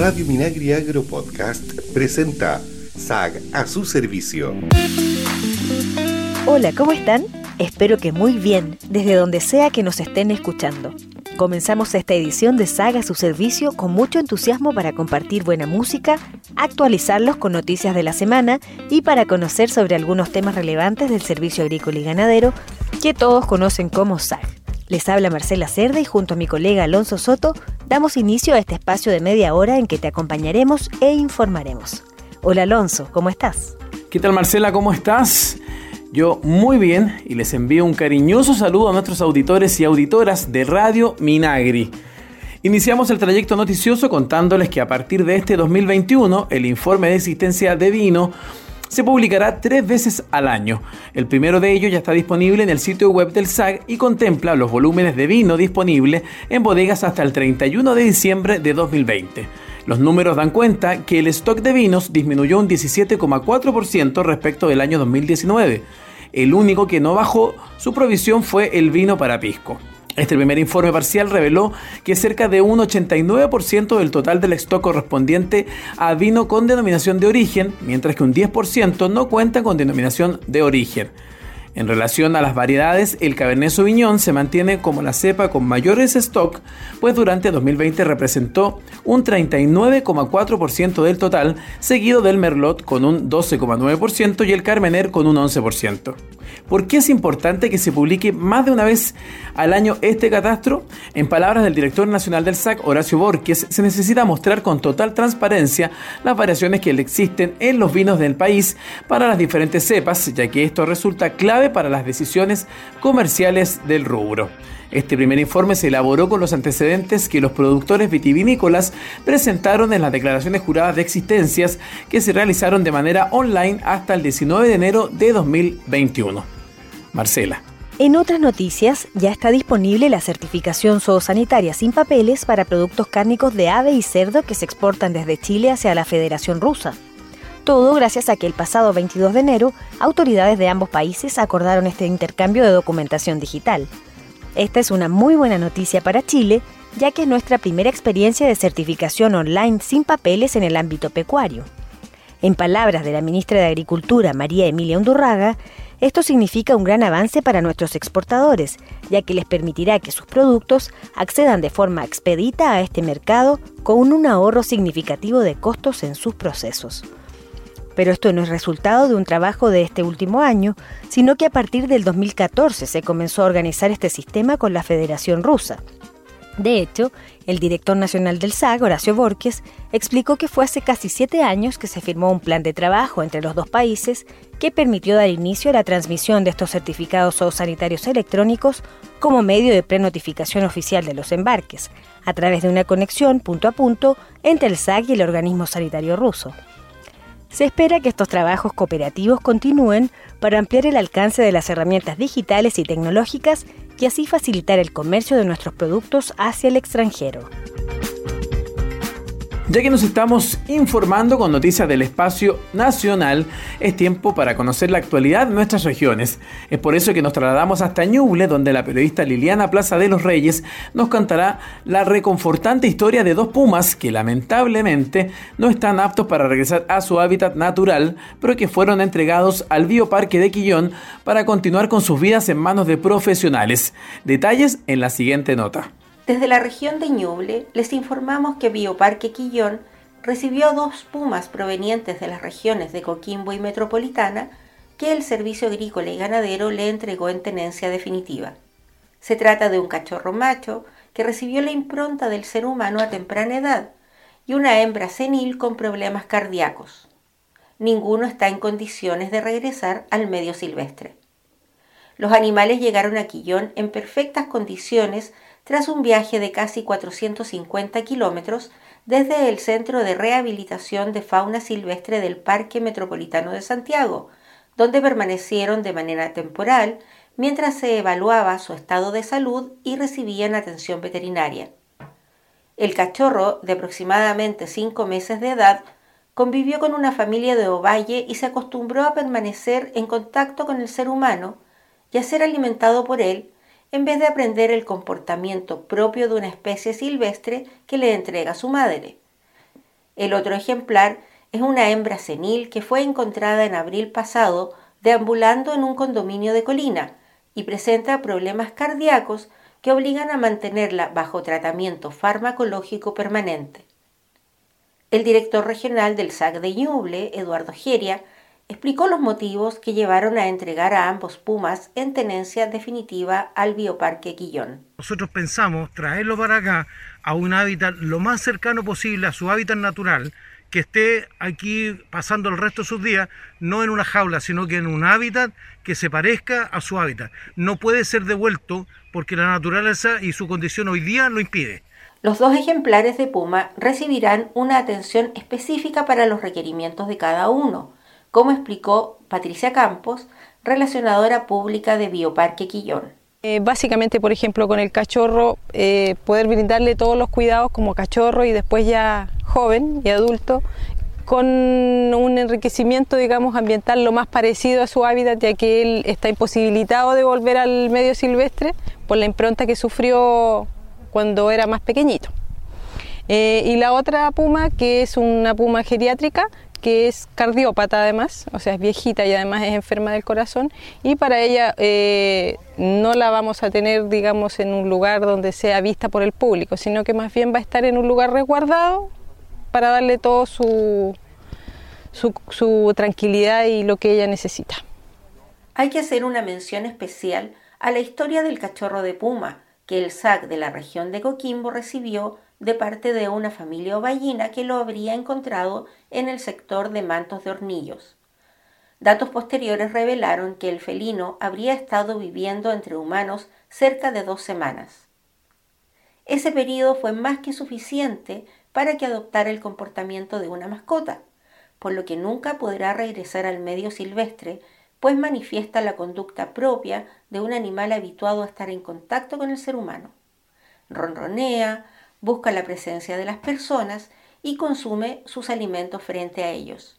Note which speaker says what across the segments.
Speaker 1: Radio Minagri Agro Podcast presenta SAG a su servicio.
Speaker 2: Hola, ¿cómo están? Espero que muy bien, desde donde sea que nos estén escuchando. Comenzamos esta edición de Saga a su servicio con mucho entusiasmo para compartir buena música, actualizarlos con noticias de la semana y para conocer sobre algunos temas relevantes del servicio agrícola y ganadero que todos conocen como SAG. Les habla Marcela Cerda y junto a mi colega Alonso Soto damos inicio a este espacio de media hora en que te acompañaremos e informaremos. Hola Alonso, ¿cómo estás?
Speaker 3: ¿Qué tal Marcela? ¿Cómo estás? Yo muy bien y les envío un cariñoso saludo a nuestros auditores y auditoras de Radio Minagri. Iniciamos el trayecto noticioso contándoles que a partir de este 2021 el informe de existencia de vino se publicará tres veces al año. El primero de ellos ya está disponible en el sitio web del SAG y contempla los volúmenes de vino disponibles en bodegas hasta el 31 de diciembre de 2020. Los números dan cuenta que el stock de vinos disminuyó un 17,4% respecto del año 2019. El único que no bajó su provisión fue el vino para pisco. Este primer informe parcial reveló que cerca de un 89% del total del stock correspondiente a vino con denominación de origen, mientras que un 10% no cuenta con denominación de origen. En relación a las variedades, el Cabernet Sauvignon se mantiene como la cepa con mayores stock, pues durante 2020 representó un 39,4% del total, seguido del Merlot con un 12,9% y el Carmener con un 11%. ¿Por qué es importante que se publique más de una vez al año este catastro? En palabras del director nacional del SAC, Horacio Borges, se necesita mostrar con total transparencia las variaciones que existen en los vinos del país para las diferentes cepas, ya que esto resulta clave para las decisiones comerciales del rubro. Este primer informe se elaboró con los antecedentes que los productores vitivinícolas presentaron en las declaraciones juradas de existencias que se realizaron de manera online hasta el 19 de enero de 2021. Marcela.
Speaker 2: En otras noticias, ya está disponible la certificación zoosanitaria sin papeles para productos cárnicos de ave y cerdo que se exportan desde Chile hacia la Federación Rusa. Todo gracias a que el pasado 22 de enero autoridades de ambos países acordaron este intercambio de documentación digital. Esta es una muy buena noticia para Chile, ya que es nuestra primera experiencia de certificación online sin papeles en el ámbito pecuario. En palabras de la ministra de Agricultura, María Emilia Undurraga, esto significa un gran avance para nuestros exportadores, ya que les permitirá que sus productos accedan de forma expedita a este mercado con un ahorro significativo de costos en sus procesos. Pero esto no es resultado de un trabajo de este último año, sino que a partir del 2014 se comenzó a organizar este sistema con la Federación Rusa. De hecho, el director nacional del SAG, Horacio Borges, explicó que fue hace casi siete años que se firmó un plan de trabajo entre los dos países que permitió dar inicio a la transmisión de estos certificados sanitarios electrónicos como medio de prenotificación oficial de los embarques, a través de una conexión punto a punto entre el SAG y el organismo sanitario ruso. Se espera que estos trabajos cooperativos continúen para ampliar el alcance de las herramientas digitales y tecnológicas y así facilitar el comercio de nuestros productos hacia el extranjero.
Speaker 3: Ya que nos estamos informando con noticias del espacio nacional, es tiempo para conocer la actualidad de nuestras regiones. Es por eso que nos trasladamos hasta Ñuble, donde la periodista Liliana Plaza de los Reyes nos contará la reconfortante historia de dos pumas que lamentablemente no están aptos para regresar a su hábitat natural, pero que fueron entregados al Bioparque de Quillón para continuar con sus vidas en manos de profesionales. Detalles en la siguiente nota.
Speaker 4: Desde la región de Ñuble les informamos que Bioparque Quillón recibió dos pumas provenientes de las regiones de Coquimbo y Metropolitana que el Servicio Agrícola y Ganadero le entregó en tenencia definitiva. Se trata de un cachorro macho que recibió la impronta del ser humano a temprana edad y una hembra senil con problemas cardíacos. Ninguno está en condiciones de regresar al medio silvestre. Los animales llegaron a Quillón en perfectas condiciones tras un viaje de casi 450 kilómetros desde el Centro de Rehabilitación de Fauna Silvestre del Parque Metropolitano de Santiago, donde permanecieron de manera temporal mientras se evaluaba su estado de salud y recibían atención veterinaria. El cachorro, de aproximadamente cinco meses de edad, convivió con una familia de Ovalle y se acostumbró a permanecer en contacto con el ser humano y a ser alimentado por él en vez de aprender el comportamiento propio de una especie silvestre que le entrega su madre. El otro ejemplar es una hembra senil que fue encontrada en abril pasado deambulando en un condominio de colina y presenta problemas cardíacos que obligan a mantenerla bajo tratamiento farmacológico permanente. El director regional del SAC de Ñuble, Eduardo Geria, explicó los motivos que llevaron a entregar a ambos pumas en tenencia definitiva al bioparque Quillón.
Speaker 5: Nosotros pensamos traerlo para acá a un hábitat lo más cercano posible a su hábitat natural, que esté aquí pasando el resto de sus días, no en una jaula, sino que en un hábitat que se parezca a su hábitat. No puede ser devuelto porque la naturaleza y su condición hoy día lo impide.
Speaker 4: Los dos ejemplares de puma recibirán una atención específica para los requerimientos de cada uno como explicó Patricia Campos, relacionadora pública de Bioparque Quillón.
Speaker 6: Eh, básicamente, por ejemplo, con el cachorro, eh, poder brindarle todos los cuidados como cachorro y después ya joven y adulto, con un enriquecimiento, digamos, ambiental lo más parecido a su hábitat, ya que él está imposibilitado de volver al medio silvestre por la impronta que sufrió cuando era más pequeñito. Eh, y la otra puma, que es una puma geriátrica, que es cardiópata además, o sea, es viejita y además es enferma del corazón, y para ella eh, no la vamos a tener, digamos, en un lugar donde sea vista por el público, sino que más bien va a estar en un lugar resguardado para darle todo su, su, su tranquilidad y lo que ella necesita.
Speaker 4: Hay que hacer una mención especial a la historia del cachorro de puma que el SAC de la región de Coquimbo recibió de parte de una familia ovallina que lo habría encontrado en el sector de Mantos de Hornillos. Datos posteriores revelaron que el felino habría estado viviendo entre humanos cerca de dos semanas. Ese periodo fue más que suficiente para que adoptara el comportamiento de una mascota, por lo que nunca podrá regresar al medio silvestre, pues manifiesta la conducta propia de un animal habituado a estar en contacto con el ser humano. Ronronea, busca la presencia de las personas y consume sus alimentos frente a ellos.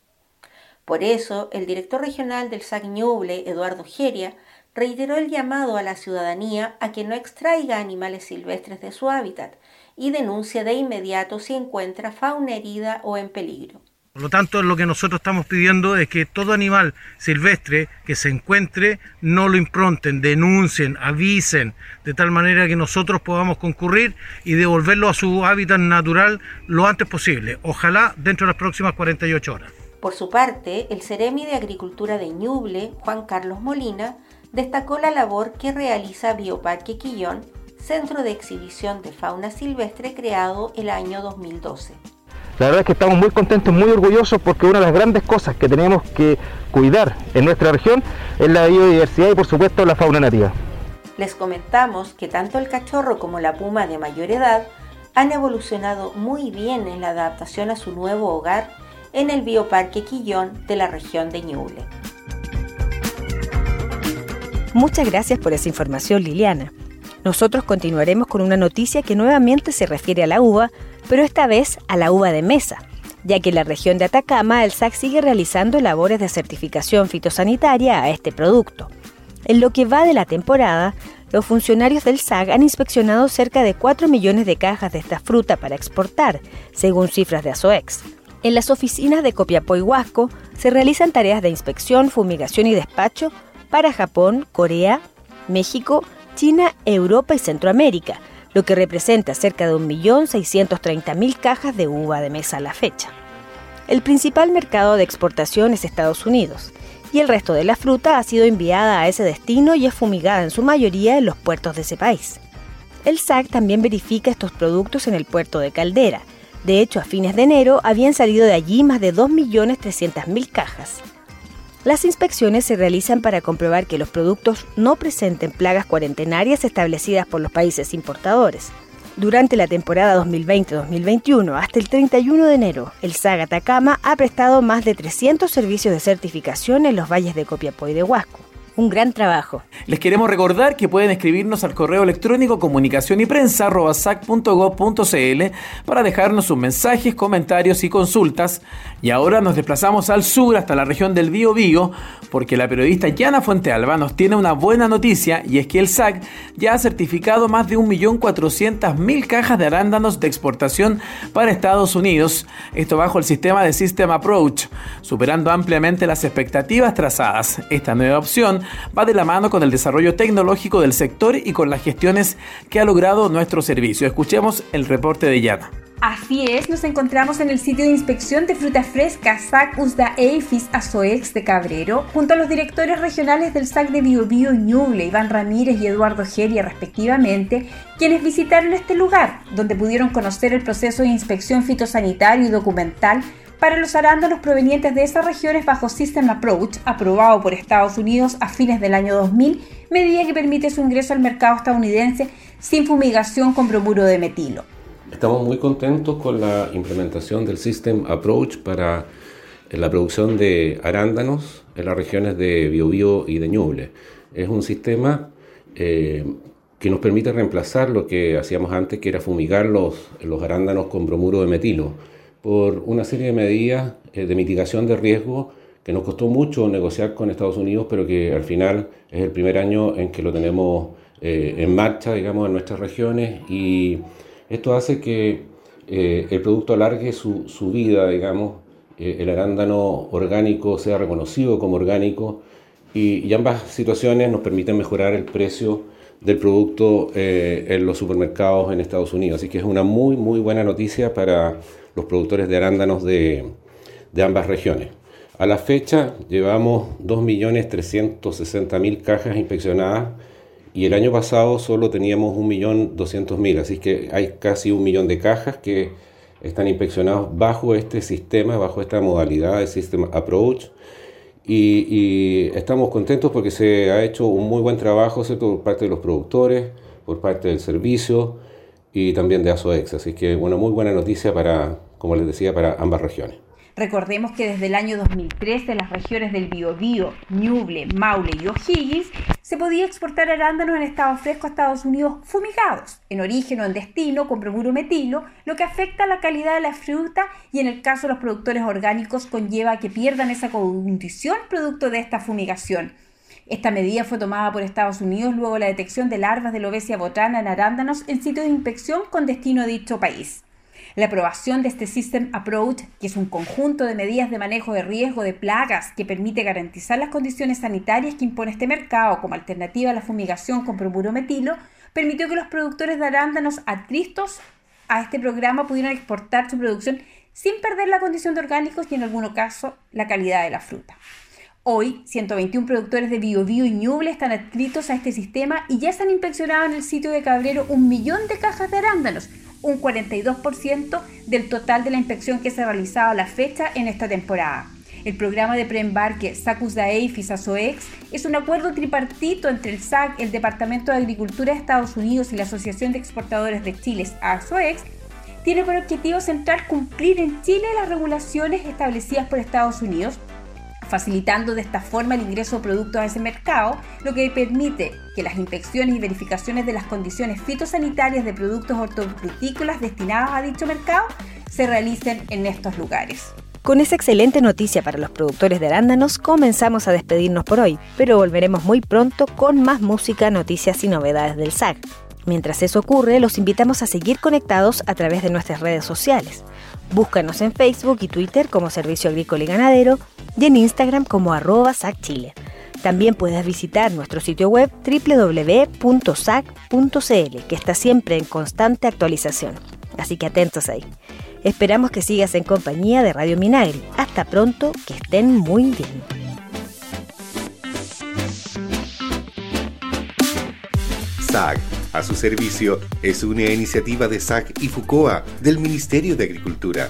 Speaker 4: Por eso, el director regional del SAC Ñuble, Eduardo Geria, reiteró el llamado a la ciudadanía a que no extraiga animales silvestres de su hábitat y denuncia de inmediato si encuentra fauna herida o en peligro.
Speaker 5: Por lo tanto, lo que nosotros estamos pidiendo es que todo animal silvestre que se encuentre no lo impronten, denuncien, avisen, de tal manera que nosotros podamos concurrir y devolverlo a su hábitat natural lo antes posible, ojalá dentro de las próximas 48 horas.
Speaker 4: Por su parte, el Ceremi de Agricultura de Ñuble, Juan Carlos Molina, destacó la labor que realiza Bioparque Quillón, centro de exhibición de fauna silvestre creado el año 2012.
Speaker 7: La verdad es que estamos muy contentos, muy orgullosos porque una de las grandes cosas que tenemos que cuidar en nuestra región es la biodiversidad y por supuesto la fauna nativa.
Speaker 4: Les comentamos que tanto el cachorro como la puma de mayor edad han evolucionado muy bien en la adaptación a su nuevo hogar en el Bioparque Quillón de la región de Ñuble.
Speaker 2: Muchas gracias por esa información, Liliana. Nosotros continuaremos con una noticia que nuevamente se refiere a la uva, pero esta vez a la uva de mesa, ya que en la región de Atacama el SAC sigue realizando labores de certificación fitosanitaria a este producto. En lo que va de la temporada, los funcionarios del SAC han inspeccionado cerca de 4 millones de cajas de esta fruta para exportar, según cifras de ASOEX. En las oficinas de Copiapó y Huasco se realizan tareas de inspección, fumigación y despacho para Japón, Corea, México China, Europa y Centroamérica, lo que representa cerca de 1.630.000 cajas de uva de mesa a la fecha. El principal mercado de exportación es Estados Unidos, y el resto de la fruta ha sido enviada a ese destino y es fumigada en su mayoría en los puertos de ese país. El SAC también verifica estos productos en el puerto de Caldera. De hecho, a fines de enero habían salido de allí más de 2.300.000 cajas. Las inspecciones se realizan para comprobar que los productos no presenten plagas cuarentenarias establecidas por los países importadores. Durante la temporada 2020-2021, hasta el 31 de enero, el SAG Atacama ha prestado más de 300 servicios de certificación en los valles de Copiapó y de Huasco. Un gran trabajo.
Speaker 3: Les queremos recordar que pueden escribirnos al correo electrónico comunicación y prensa para dejarnos sus mensajes, comentarios y consultas. Y ahora nos desplazamos al sur hasta la región del Bío Bío, porque la periodista Yana Fuentealba nos tiene una buena noticia y es que el SAC ya ha certificado más de 1.400.000 cajas de arándanos de exportación para Estados Unidos, esto bajo el sistema de System Approach, superando ampliamente las expectativas trazadas. Esta nueva opción va de la mano con el desarrollo tecnológico del sector y con las gestiones que ha logrado nuestro servicio. Escuchemos el reporte de Yana.
Speaker 8: Así es, nos encontramos en el sitio de inspección de fruta fresca SAC USDA EIFIS ASOEX de Cabrero, junto a los directores regionales del SAC de Biobío Ñuble, Iván Ramírez y Eduardo Geria respectivamente, quienes visitaron este lugar, donde pudieron conocer el proceso de inspección fitosanitario y documental para los arándanos provenientes de esas regiones bajo System Approach, aprobado por Estados Unidos a fines del año 2000, medida que permite su ingreso al mercado estadounidense sin fumigación con bromuro de metilo.
Speaker 9: Estamos muy contentos con la implementación del System Approach para la producción de arándanos en las regiones de Biobío y de Ñuble. Es un sistema eh, que nos permite reemplazar lo que hacíamos antes, que era fumigar los arándanos con bromuro de metilo, por una serie de medidas eh, de mitigación de riesgo que nos costó mucho negociar con Estados Unidos, pero que al final es el primer año en que lo tenemos eh, en marcha, digamos, en nuestras regiones. Y esto hace que eh, el producto alargue su, vida, digamos, el arándano orgánico sea reconocido como orgánico y, ambas situaciones nos permiten mejorar el precio del producto eh, en los supermercados en Estados Unidos. Así que es una muy, muy buena noticia para los productores de arándanos de, de ambas regiones. A la fecha llevamos 2.360.000 cajas inspeccionadas y el año pasado solo teníamos 1.200.000, así que hay casi un millón de cajas que están inspeccionadas bajo este sistema, bajo esta modalidad de System Approach. Y, estamos contentos porque se ha hecho un muy buen trabajo por parte de los productores, por parte del servicio y también de ASOEX. Así que, bueno, muy buena noticia para, como les decía, para ambas regiones.
Speaker 8: Recordemos que desde el año 2003 en las regiones del Biobío, Ñuble, Maule y O'Higgins se podía exportar arándanos en estado fresco a Estados Unidos fumigados, en origen o en destino con bromuro metilo, lo que afecta la calidad de la fruta y en el caso de los productores orgánicos conlleva que pierdan esa condición producto de esta fumigación. Esta medida fue tomada por Estados Unidos luego de la detección de larvas de lobesia botana en arándanos en sitio de inspección con destino a dicho país. La aprobación de este System Approach, que es un conjunto de medidas de manejo de riesgo de plagas que permite garantizar las condiciones sanitarias que impone este mercado como alternativa a la fumigación con bromuro metilo, permitió que los productores de arándanos adscritos a este programa pudieran exportar su producción sin perder la condición de orgánicos y en algunos casos la calidad de la fruta. Hoy, 121 productores de Biobío y Ñuble están adscritos a este sistema y ya se han inspeccionado en el sitio de Cabrero un millón de cajas de arándanos, un 42% del total de la inspección que se ha realizado a la fecha en esta temporada. El programa de preembarque SACUS DAEIF y SASOEX es un acuerdo tripartito entre el SAC, el Departamento de Agricultura de Estados Unidos y la Asociación de Exportadores de Chile, ASOEX, tiene por objetivo central cumplir en Chile las regulaciones establecidas por Estados Unidos facilitando de esta forma el ingreso de productos a ese mercado, lo que permite que las inspecciones y verificaciones de las condiciones fitosanitarias de productos hortofrutícolas destinados a dicho mercado se realicen en estos lugares.
Speaker 2: Con esa excelente noticia para los productores de arándanos, comenzamos a despedirnos por hoy, pero volveremos muy pronto con más música, noticias y novedades del SAG. Mientras eso ocurre, los invitamos a seguir conectados a través de nuestras redes sociales. Búscanos en Facebook y Twitter como Servicio Agrícola y Ganadero y en Instagram como arroba SACChile. También puedes visitar nuestro sitio web www.sac.cl, que está siempre en constante actualización. Así que atentos ahí. Esperamos que sigas en compañía de Radio Minagri. Hasta pronto, que estén muy bien.
Speaker 1: SAC a su servicio es una iniciativa de SAC y FUCOA del Ministerio de Agricultura.